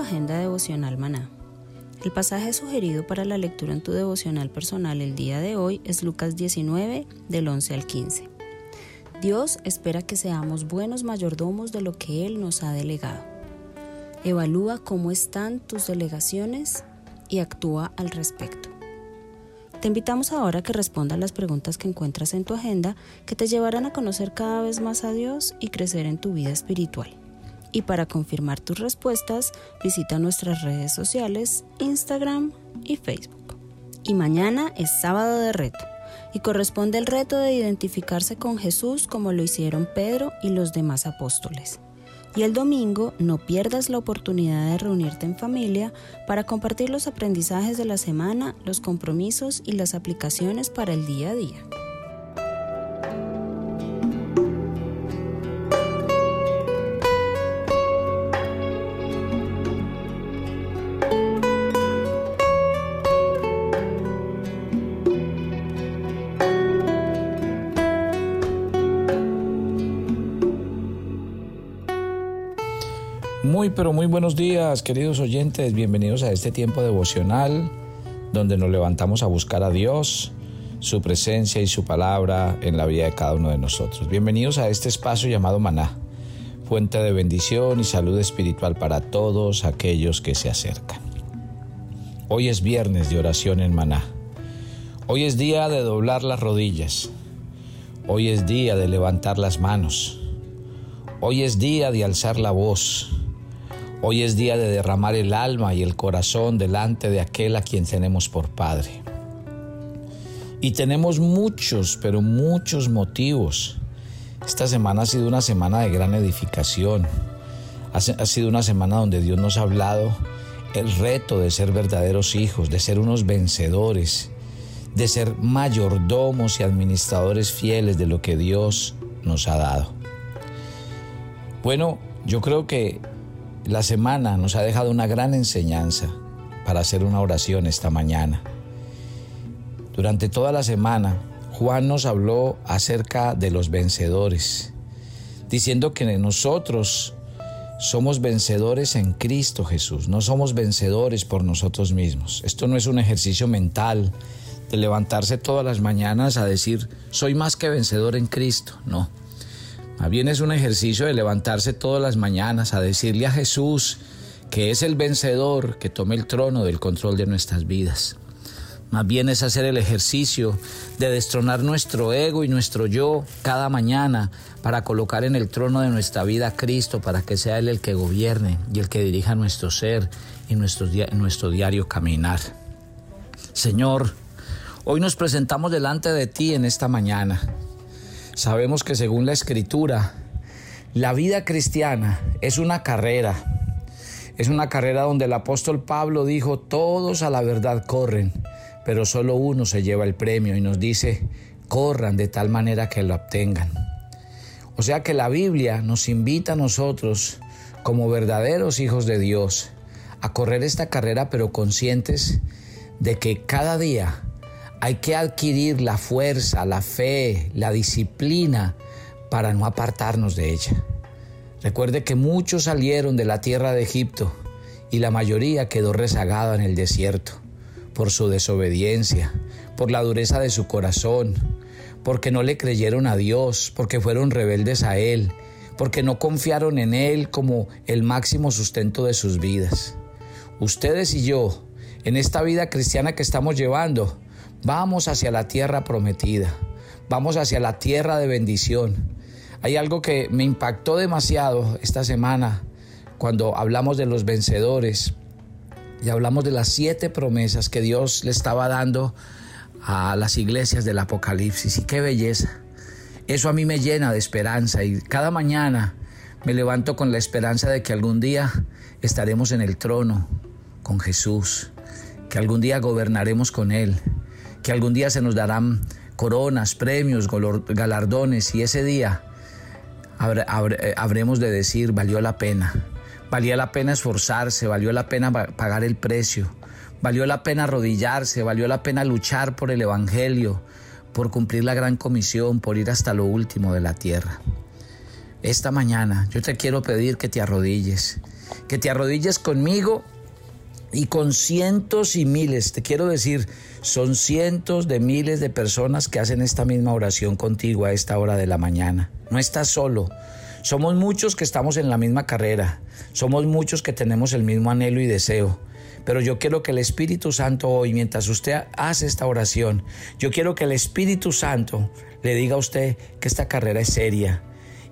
Agenda devocional maná. El pasaje sugerido para la lectura en tu devocional personal el día de hoy es Lucas 19 del 11 al 15. Dios espera que seamos buenos mayordomos de lo que Él nos ha delegado. Evalúa cómo están tus delegaciones y actúa al respecto. Te invitamos ahora a que respondas las preguntas que encuentras en tu agenda que te llevarán a conocer cada vez más a Dios y crecer en tu vida espiritual. Y para confirmar tus respuestas, visita nuestras redes sociales, Instagram y Facebook. Y mañana es sábado de reto y corresponde el reto de identificarse con Jesús como lo hicieron Pedro y los demás apóstoles. Y el domingo no pierdas la oportunidad de reunirte en familia para compartir los aprendizajes de la semana, los compromisos y las aplicaciones para el día a día. Pero muy buenos días queridos oyentes, bienvenidos a este tiempo devocional donde nos levantamos a buscar a Dios, su presencia y su palabra en la vida de cada uno de nosotros. Bienvenidos a este espacio llamado Maná, fuente de bendición y salud espiritual para todos aquellos que se acercan. Hoy es viernes de oración en Maná. Hoy es día de doblar las rodillas. Hoy es día de levantar las manos. Hoy es día de alzar la voz. Hoy es día de derramar el alma y el corazón delante de aquel a quien tenemos por Padre. Y tenemos muchos, pero muchos motivos. Esta semana ha sido una semana de gran edificación. Ha sido una semana donde Dios nos ha hablado el reto de ser verdaderos hijos, de ser unos vencedores, de ser mayordomos y administradores fieles de lo que Dios nos ha dado. Bueno, yo creo que la semana nos ha dejado una gran enseñanza para hacer una oración esta mañana. Durante toda la semana, Juan nos habló acerca de los vencedores, diciendo que nosotros somos vencedores en Cristo Jesús, no somos vencedores por nosotros mismos. Esto no es un ejercicio mental de levantarse todas las mañanas a decir, soy más que vencedor en Cristo, no. Más bien es un ejercicio de levantarse todas las mañanas a decirle a Jesús que es el vencedor que tome el trono del control de nuestras vidas. Más bien es hacer el ejercicio de destronar nuestro ego y nuestro yo cada mañana para colocar en el trono de nuestra vida a Cristo para que sea Él el que gobierne y el que dirija nuestro ser y nuestro, nuestro diario caminar. Señor, hoy nos presentamos delante de ti en esta mañana Sabemos que según la escritura, la vida cristiana es una carrera. Es una carrera donde el apóstol Pablo dijo, todos a la verdad corren, pero solo uno se lleva el premio y nos dice, corran de tal manera que lo obtengan. O sea que la Biblia nos invita a nosotros, como verdaderos hijos de Dios, a correr esta carrera, pero conscientes de que cada día hay que adquirir la fuerza, la fe, la disciplina para no apartarnos de ella. Recuerde que muchos salieron de la tierra de Egipto y la mayoría quedó rezagada en el desierto por su desobediencia, por la dureza de su corazón, porque no le creyeron a Dios, porque fueron rebeldes a Él, porque no confiaron en Él como el máximo sustento de sus vidas. Ustedes y yo, en esta vida cristiana que estamos llevando, vamos hacia la tierra prometida, vamos hacia la tierra de bendición. Hay algo que me impactó demasiado esta semana cuando hablamos de los vencedores y hablamos de las siete promesas que Dios le estaba dando a las iglesias del Apocalipsis. Y qué belleza. Eso a mí me llena de esperanza y cada mañana me levanto con la esperanza de que algún día estaremos en el trono con Jesús, que algún día gobernaremos con Él, que algún día se nos darán coronas, premios, galardones y ese día eh, habremos de decir valió la pena, valía la pena esforzarse, valió la pena pagar el precio, Valió la pena arrodillarse, valió la pena luchar por el Evangelio, por cumplir la gran comisión, por ir hasta lo último de la tierra. Esta mañana yo te quiero pedir que te arrodilles, que te arrodilles conmigo y con cientos y miles, te quiero decir, son cientos de miles de personas que hacen esta misma oración contigo a esta hora de la mañana. No estás solo. Somos muchos que estamos en la misma carrera. Somos muchos que tenemos el mismo anhelo y deseo. Pero yo quiero que el Espíritu Santo hoy, mientras usted hace esta oración, yo quiero que el Espíritu Santo le diga a usted que esta carrera es seria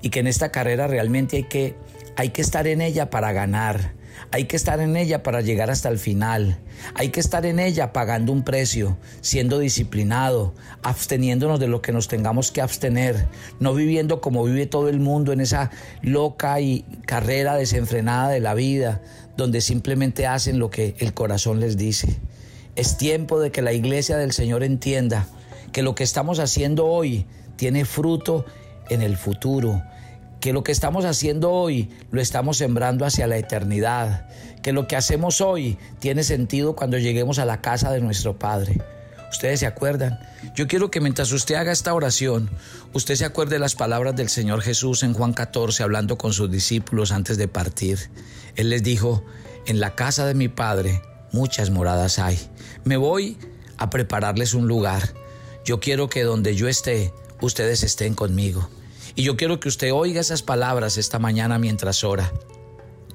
y que en esta carrera realmente hay que, hay que estar en ella para ganar. Hay que estar en ella para llegar hasta el final. Hay que estar en ella pagando un precio, siendo disciplinado, absteniéndonos de lo que nos tengamos que abstener, no viviendo como vive todo el mundo en esa loca y carrera desenfrenada de la vida, donde simplemente hacen lo que el corazón les dice. Es tiempo de que la iglesia del Señor entienda que lo que estamos haciendo hoy tiene fruto en el futuro, que lo que estamos haciendo hoy lo estamos sembrando hacia la eternidad, que lo que hacemos hoy tiene sentido cuando lleguemos a la casa de nuestro Padre. Ustedes se acuerdan. Yo quiero que mientras usted haga esta oración, usted se acuerde las palabras del Señor Jesús en Juan 14 hablando con sus discípulos antes de partir. Él les dijo, en la casa de mi Padre muchas moradas hay. Me voy a prepararles un lugar. Yo quiero que donde yo esté, ustedes estén conmigo. Y yo quiero que usted oiga esas palabras esta mañana mientras ora.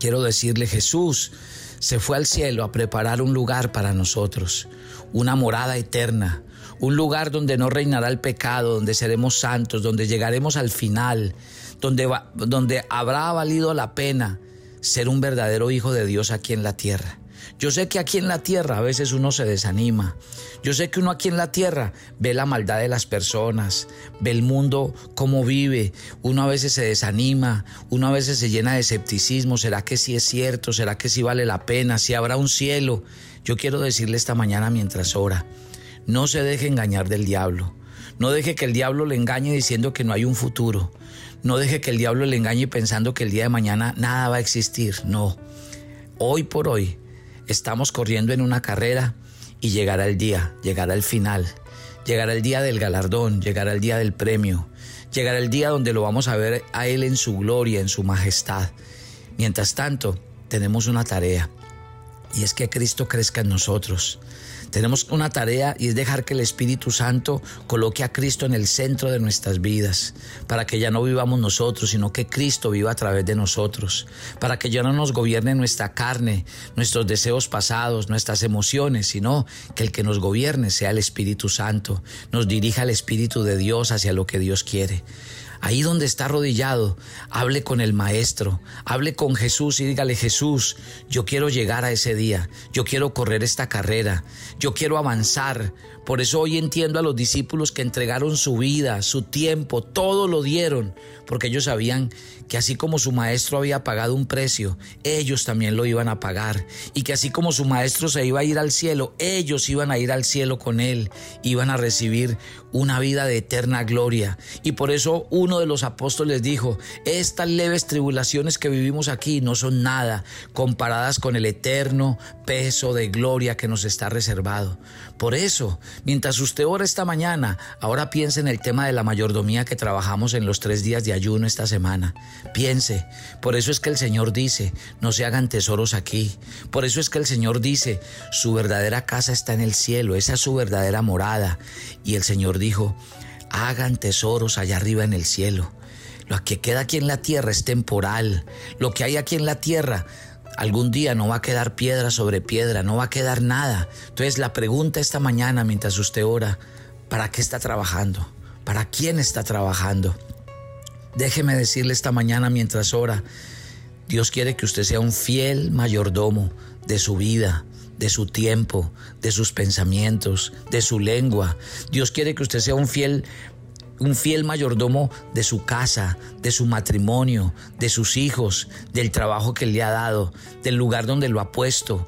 Quiero decirle, Jesús se fue al cielo a preparar un lugar para nosotros, una morada eterna, un lugar donde no reinará el pecado, donde seremos santos, donde llegaremos al final, donde, donde habrá valido la pena ser un verdadero hijo de Dios aquí en la tierra. Yo sé que aquí en la tierra a veces uno se desanima. Yo sé que uno aquí en la tierra ve la maldad de las personas, ve el mundo cómo vive. Uno a veces se desanima, uno a veces se llena de escepticismo. ¿Será que sí es cierto? ¿Será que sí vale la pena? ¿Si habrá un cielo? Yo quiero decirle esta mañana mientras ora, no se deje engañar del diablo. No deje que el diablo le engañe diciendo que no hay un futuro. No deje que el diablo le engañe pensando que el día de mañana nada va a existir. No. Hoy por hoy estamos corriendo en una carrera y llegará el día, llegará el final. Llegará el día del galardón, llegará el día del premio. Llegará el día donde lo vamos a ver a Él en su gloria, en su majestad. Mientras tanto, tenemos una tarea y es que Cristo crezca en nosotros. Tenemos una tarea y es dejar que el Espíritu Santo coloque a Cristo en el centro de nuestras vidas, para que ya no vivamos nosotros, sino que Cristo viva a través de nosotros, para que ya no nos gobierne nuestra carne, nuestros deseos pasados, nuestras emociones, sino que el que nos gobierne sea el Espíritu Santo, nos dirija el Espíritu de Dios hacia lo que Dios quiere. Ahí donde está arrodillado, hable con el Maestro, hable con Jesús y dígale, Jesús, yo quiero llegar a ese día, yo quiero correr esta carrera, yo quiero avanzar. Por eso hoy entiendo a los discípulos que entregaron su vida, su tiempo, todo lo dieron, porque ellos sabían que así como su maestro había pagado un precio, ellos también lo iban a pagar. Y que así como su maestro se iba a ir al cielo, ellos iban a ir al cielo con él, iban a recibir una vida de eterna gloria. Y por eso uno de los apóstoles dijo, estas leves tribulaciones que vivimos aquí no son nada comparadas con el eterno peso de gloria que nos está reservado. Por eso, mientras usted ora esta mañana, ahora piense en el tema de la mayordomía que trabajamos en los tres días de ayuno esta semana. Piense, por eso es que el Señor dice, no se hagan tesoros aquí. Por eso es que el Señor dice, su verdadera casa está en el cielo, esa es su verdadera morada. Y el Señor dijo, hagan tesoros allá arriba en el cielo. Lo que queda aquí en la tierra es temporal. Lo que hay aquí en la tierra algún día no va a quedar piedra sobre piedra, no va a quedar nada. Entonces la pregunta esta mañana mientras usted ora, ¿para qué está trabajando? ¿Para quién está trabajando? Déjeme decirle esta mañana mientras ora, Dios quiere que usted sea un fiel mayordomo de su vida, de su tiempo, de sus pensamientos, de su lengua. Dios quiere que usted sea un fiel un fiel mayordomo de su casa, de su matrimonio, de sus hijos, del trabajo que le ha dado, del lugar donde lo ha puesto.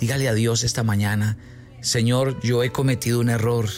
Dígale a Dios esta mañana, Señor, yo he cometido un error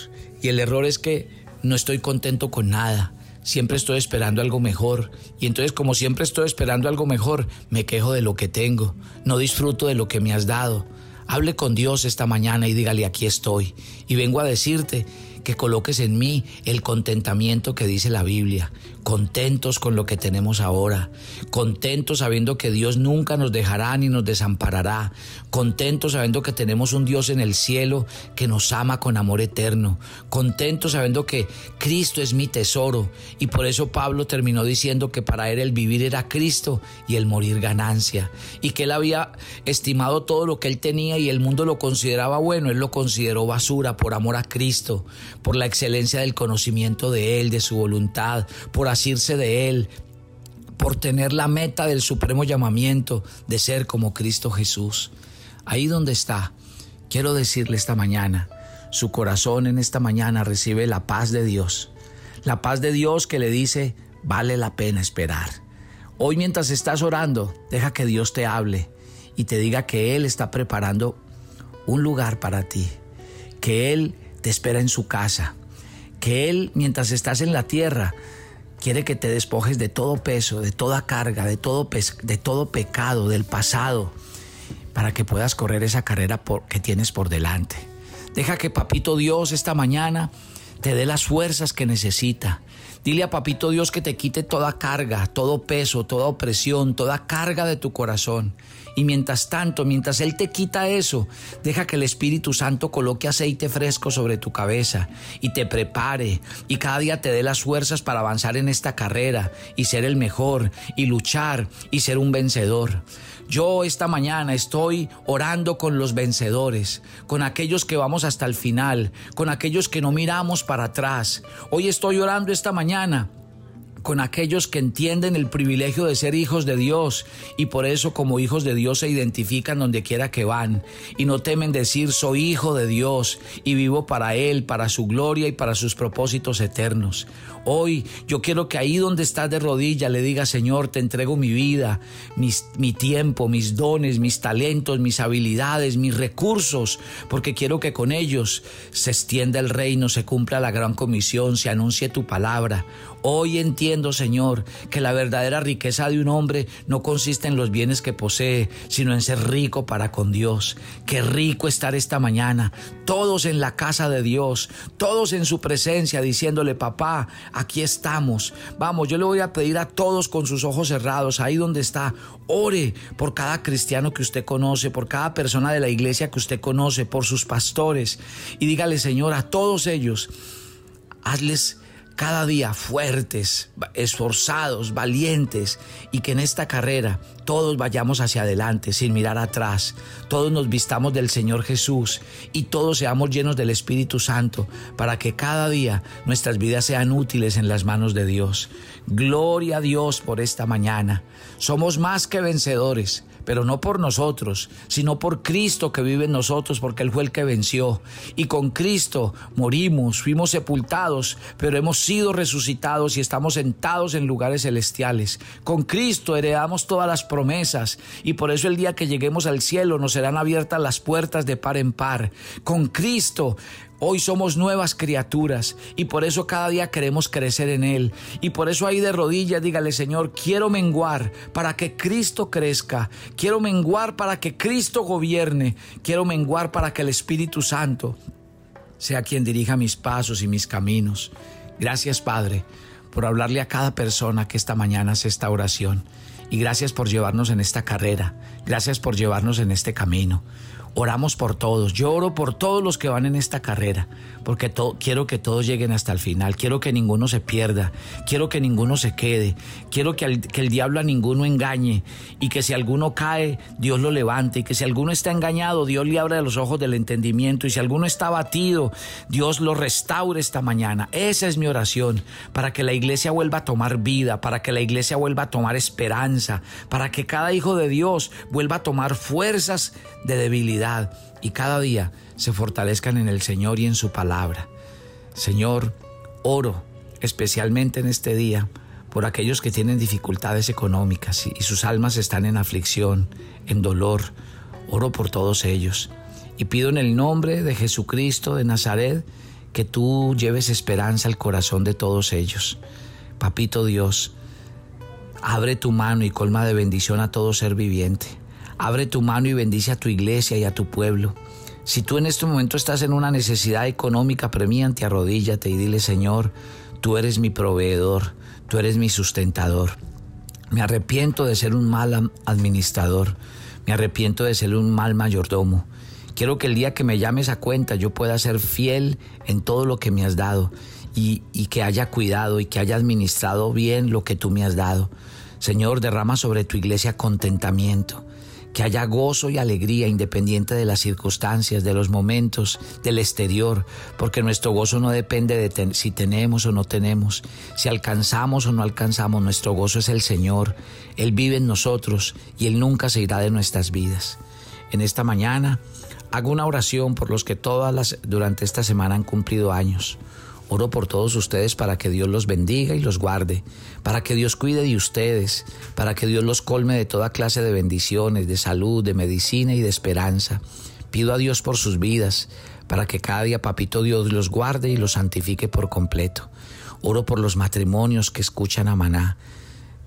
y el error es que no estoy contento con nada. Siempre estoy esperando algo mejor y entonces como siempre estoy esperando algo mejor, me quejo de lo que tengo, no disfruto de lo que me has dado. Hable con Dios esta mañana y dígale aquí estoy y vengo a decirte que coloques en mí el contentamiento que dice la Biblia, contentos con lo que tenemos ahora, contentos sabiendo que Dios nunca nos dejará ni nos desamparará, contentos sabiendo que tenemos un Dios en el cielo que nos ama con amor eterno, contentos sabiendo que Cristo es mi tesoro. Y por eso Pablo terminó diciendo que para él el vivir era Cristo y el morir ganancia. Y que él había estimado todo lo que él tenía y el mundo lo consideraba bueno, él lo consideró basura por amor a Cristo, por la excelencia del conocimiento de Él, de su voluntad, por asirse de Él, por tener la meta del supremo llamamiento de ser como Cristo Jesús. Ahí donde está, quiero decirle esta mañana, su corazón en esta mañana recibe la paz de Dios, la paz de Dios que le dice, vale la pena esperar. Hoy mientras estás orando, deja que Dios te hable y te diga que Él está preparando un lugar para ti, que Él te espera en su casa, que Él, mientras estás en la tierra, quiere que te despojes de todo peso, de toda carga, de todo, de todo pecado, del pasado, para que puedas correr esa carrera que tienes por delante. Deja que Papito Dios esta mañana te dé las fuerzas que necesita. Dile a Papito Dios que te quite toda carga, todo peso, toda opresión, toda carga de tu corazón y mientras tanto, mientras Él te quita eso, deja que el Espíritu Santo coloque aceite fresco sobre tu cabeza y te prepare y cada día te dé las fuerzas para avanzar en esta carrera y ser el mejor y luchar y ser un vencedor. Yo esta mañana estoy orando con los vencedores, con aquellos que vamos hasta el final, con aquellos que no miramos para atrás. Hoy estoy orando esta mañana con aquellos que entienden el privilegio de ser hijos de Dios y por eso como hijos de Dios se identifican donde quiera que van y no temen decir soy hijo de Dios y vivo para Él, para su gloria y para sus propósitos eternos. Hoy yo quiero que ahí donde estás de rodilla le diga Señor, te entrego mi vida, mi tiempo, mis dones, mis talentos, mis habilidades, mis recursos, porque quiero que con ellos se extienda el reino, se cumpla la gran comisión, se anuncie tu palabra. Hoy entiendo, Señor, que la verdadera riqueza de un hombre no consiste en los bienes que posee, sino en ser rico para con Dios. Qué rico estar esta mañana, todos en la casa de Dios, todos en su presencia, diciéndole, papá, aquí estamos. Vamos, yo le voy a pedir a todos con sus ojos cerrados, ahí donde está, ore por cada cristiano que usted conoce, por cada persona de la iglesia que usted conoce, por sus pastores, y dígale, Señor, a todos ellos, hazles cada día fuertes, esforzados, valientes y que en esta carrera todos vayamos hacia adelante sin mirar atrás, todos nos vistamos del Señor Jesús y todos seamos llenos del Espíritu Santo para que cada día nuestras vidas sean útiles en las manos de Dios. Gloria a Dios por esta mañana. Somos más que vencedores pero no por nosotros, sino por Cristo que vive en nosotros, porque Él fue el que venció. Y con Cristo morimos, fuimos sepultados, pero hemos sido resucitados y estamos sentados en lugares celestiales. Con Cristo heredamos todas las promesas y por eso el día que lleguemos al cielo nos serán abiertas las puertas de par en par. Con Cristo Hoy somos nuevas criaturas y por eso cada día queremos crecer en Él. Y por eso ahí de rodillas dígale, Señor, quiero menguar para que Cristo crezca. Quiero menguar para que Cristo gobierne. Quiero menguar para que el Espíritu Santo sea quien dirija mis pasos y mis caminos. Gracias, Padre, por hablarle a cada persona que esta mañana hace esta oración. Y gracias por llevarnos en esta carrera. Gracias por llevarnos en este camino. Oramos por todos. Yo oro por todos los que van en esta carrera, porque quiero que todos lleguen hasta el final. Quiero que ninguno se pierda. Quiero que ninguno se quede. Quiero que, que el diablo a ninguno engañe. Y que si alguno cae, Dios lo levante. Y que si alguno está engañado, Dios le abra los ojos del entendimiento. Y si alguno está abatido, Dios lo restaure esta mañana. Esa es mi oración. Para que la iglesia vuelva a tomar vida. Para que la iglesia vuelva a tomar esperanza. Para que cada hijo de Dios vuelva a tomar fuerzas de debilidad y cada día se fortalezcan en el Señor y en su palabra. Señor, oro especialmente en este día por aquellos que tienen dificultades económicas y sus almas están en aflicción, en dolor. Oro por todos ellos y pido en el nombre de Jesucristo de Nazaret que tú lleves esperanza al corazón de todos ellos. Papito Dios, abre tu mano y colma de bendición a todo ser viviente. Abre tu mano y bendice a tu iglesia y a tu pueblo. Si tú en este momento estás en una necesidad económica premiante, arrodíllate y dile, Señor, tú eres mi proveedor, tú eres mi sustentador. Me arrepiento de ser un mal administrador, me arrepiento de ser un mal mayordomo. Quiero que el día que me llames a cuenta yo pueda ser fiel en todo lo que me has dado y, y que haya cuidado y que haya administrado bien lo que tú me has dado. Señor, derrama sobre tu iglesia contentamiento que haya gozo y alegría independiente de las circunstancias, de los momentos, del exterior, porque nuestro gozo no depende de si tenemos o no tenemos, si alcanzamos o no alcanzamos, nuestro gozo es el Señor, Él vive en nosotros y Él nunca se irá de nuestras vidas. En esta mañana hago una oración por los que todas las durante esta semana han cumplido años. Oro por todos ustedes para que Dios los bendiga y los guarde, para que Dios cuide de ustedes, para que Dios los colme de toda clase de bendiciones, de salud, de medicina y de esperanza. Pido a Dios por sus vidas, para que cada día Papito Dios los guarde y los santifique por completo. Oro por los matrimonios que escuchan a Maná.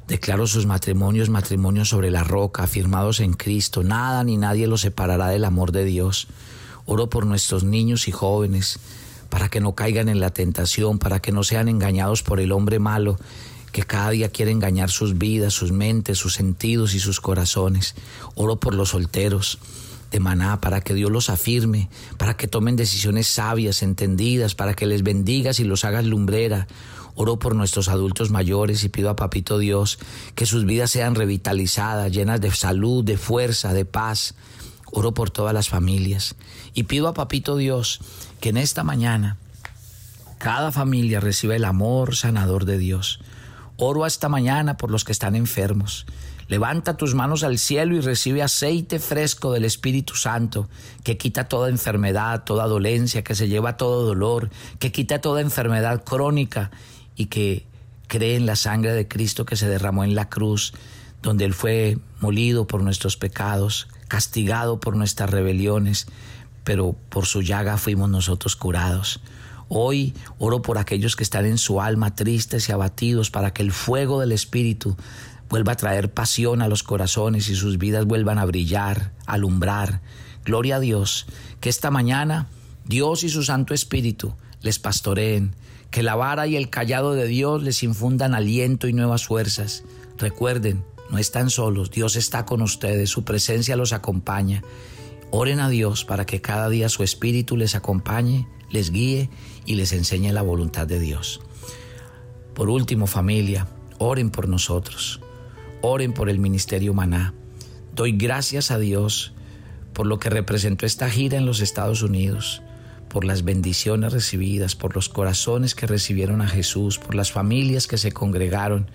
Declaro sus matrimonios matrimonios sobre la roca, afirmados en Cristo. Nada ni nadie los separará del amor de Dios. Oro por nuestros niños y jóvenes para que no caigan en la tentación, para que no sean engañados por el hombre malo que cada día quiere engañar sus vidas, sus mentes, sus sentidos y sus corazones. Oro por los solteros de Maná, para que Dios los afirme, para que tomen decisiones sabias, entendidas, para que les bendigas y los hagas lumbrera. Oro por nuestros adultos mayores y pido a Papito Dios que sus vidas sean revitalizadas, llenas de salud, de fuerza, de paz. Oro por todas las familias y pido a Papito Dios que en esta mañana cada familia reciba el amor sanador de Dios. Oro esta mañana por los que están enfermos. Levanta tus manos al cielo y recibe aceite fresco del Espíritu Santo, que quita toda enfermedad, toda dolencia, que se lleva todo dolor, que quita toda enfermedad crónica y que cree en la sangre de Cristo que se derramó en la cruz, donde Él fue molido por nuestros pecados, castigado por nuestras rebeliones, pero por su llaga fuimos nosotros curados. Hoy oro por aquellos que están en su alma tristes y abatidos para que el fuego del Espíritu vuelva a traer pasión a los corazones y sus vidas vuelvan a brillar, alumbrar. Gloria a Dios, que esta mañana Dios y su Santo Espíritu les pastoreen, que la vara y el callado de Dios les infundan aliento y nuevas fuerzas. Recuerden, no están solos, Dios está con ustedes, su presencia los acompaña. Oren a Dios para que cada día su Espíritu les acompañe, les guíe y les enseñe la voluntad de Dios. Por último, familia, oren por nosotros, oren por el Ministerio Maná. Doy gracias a Dios por lo que representó esta gira en los Estados Unidos, por las bendiciones recibidas, por los corazones que recibieron a Jesús, por las familias que se congregaron,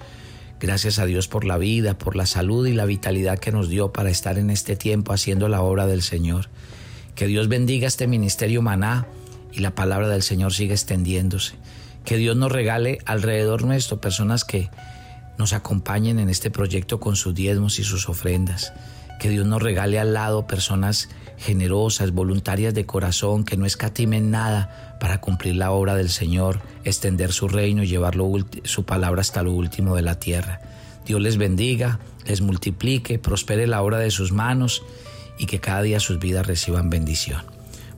Gracias a Dios por la vida, por la salud y la vitalidad que nos dio para estar en este tiempo haciendo la obra del Señor. Que Dios bendiga este ministerio maná y la palabra del Señor siga extendiéndose. Que Dios nos regale alrededor nuestro personas que nos acompañen en este proyecto con sus diezmos y sus ofrendas. Que Dios nos regale al lado personas generosas, voluntarias de corazón, que no escatimen nada para cumplir la obra del Señor, extender su reino y llevar su palabra hasta lo último de la tierra. Dios les bendiga, les multiplique, prospere la obra de sus manos y que cada día sus vidas reciban bendición.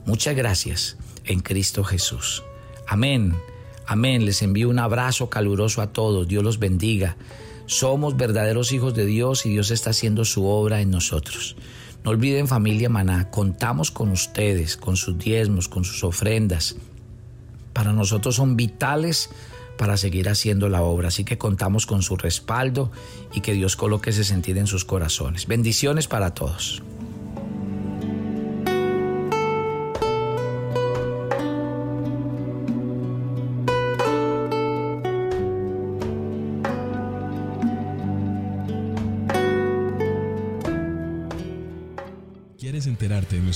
Muchas gracias en Cristo Jesús. Amén. Amén. Les envío un abrazo caluroso a todos. Dios los bendiga. Somos verdaderos hijos de Dios y Dios está haciendo su obra en nosotros. No olviden familia Maná, contamos con ustedes, con sus diezmos, con sus ofrendas. Para nosotros son vitales para seguir haciendo la obra, así que contamos con su respaldo y que Dios coloque ese sentir en sus corazones. Bendiciones para todos.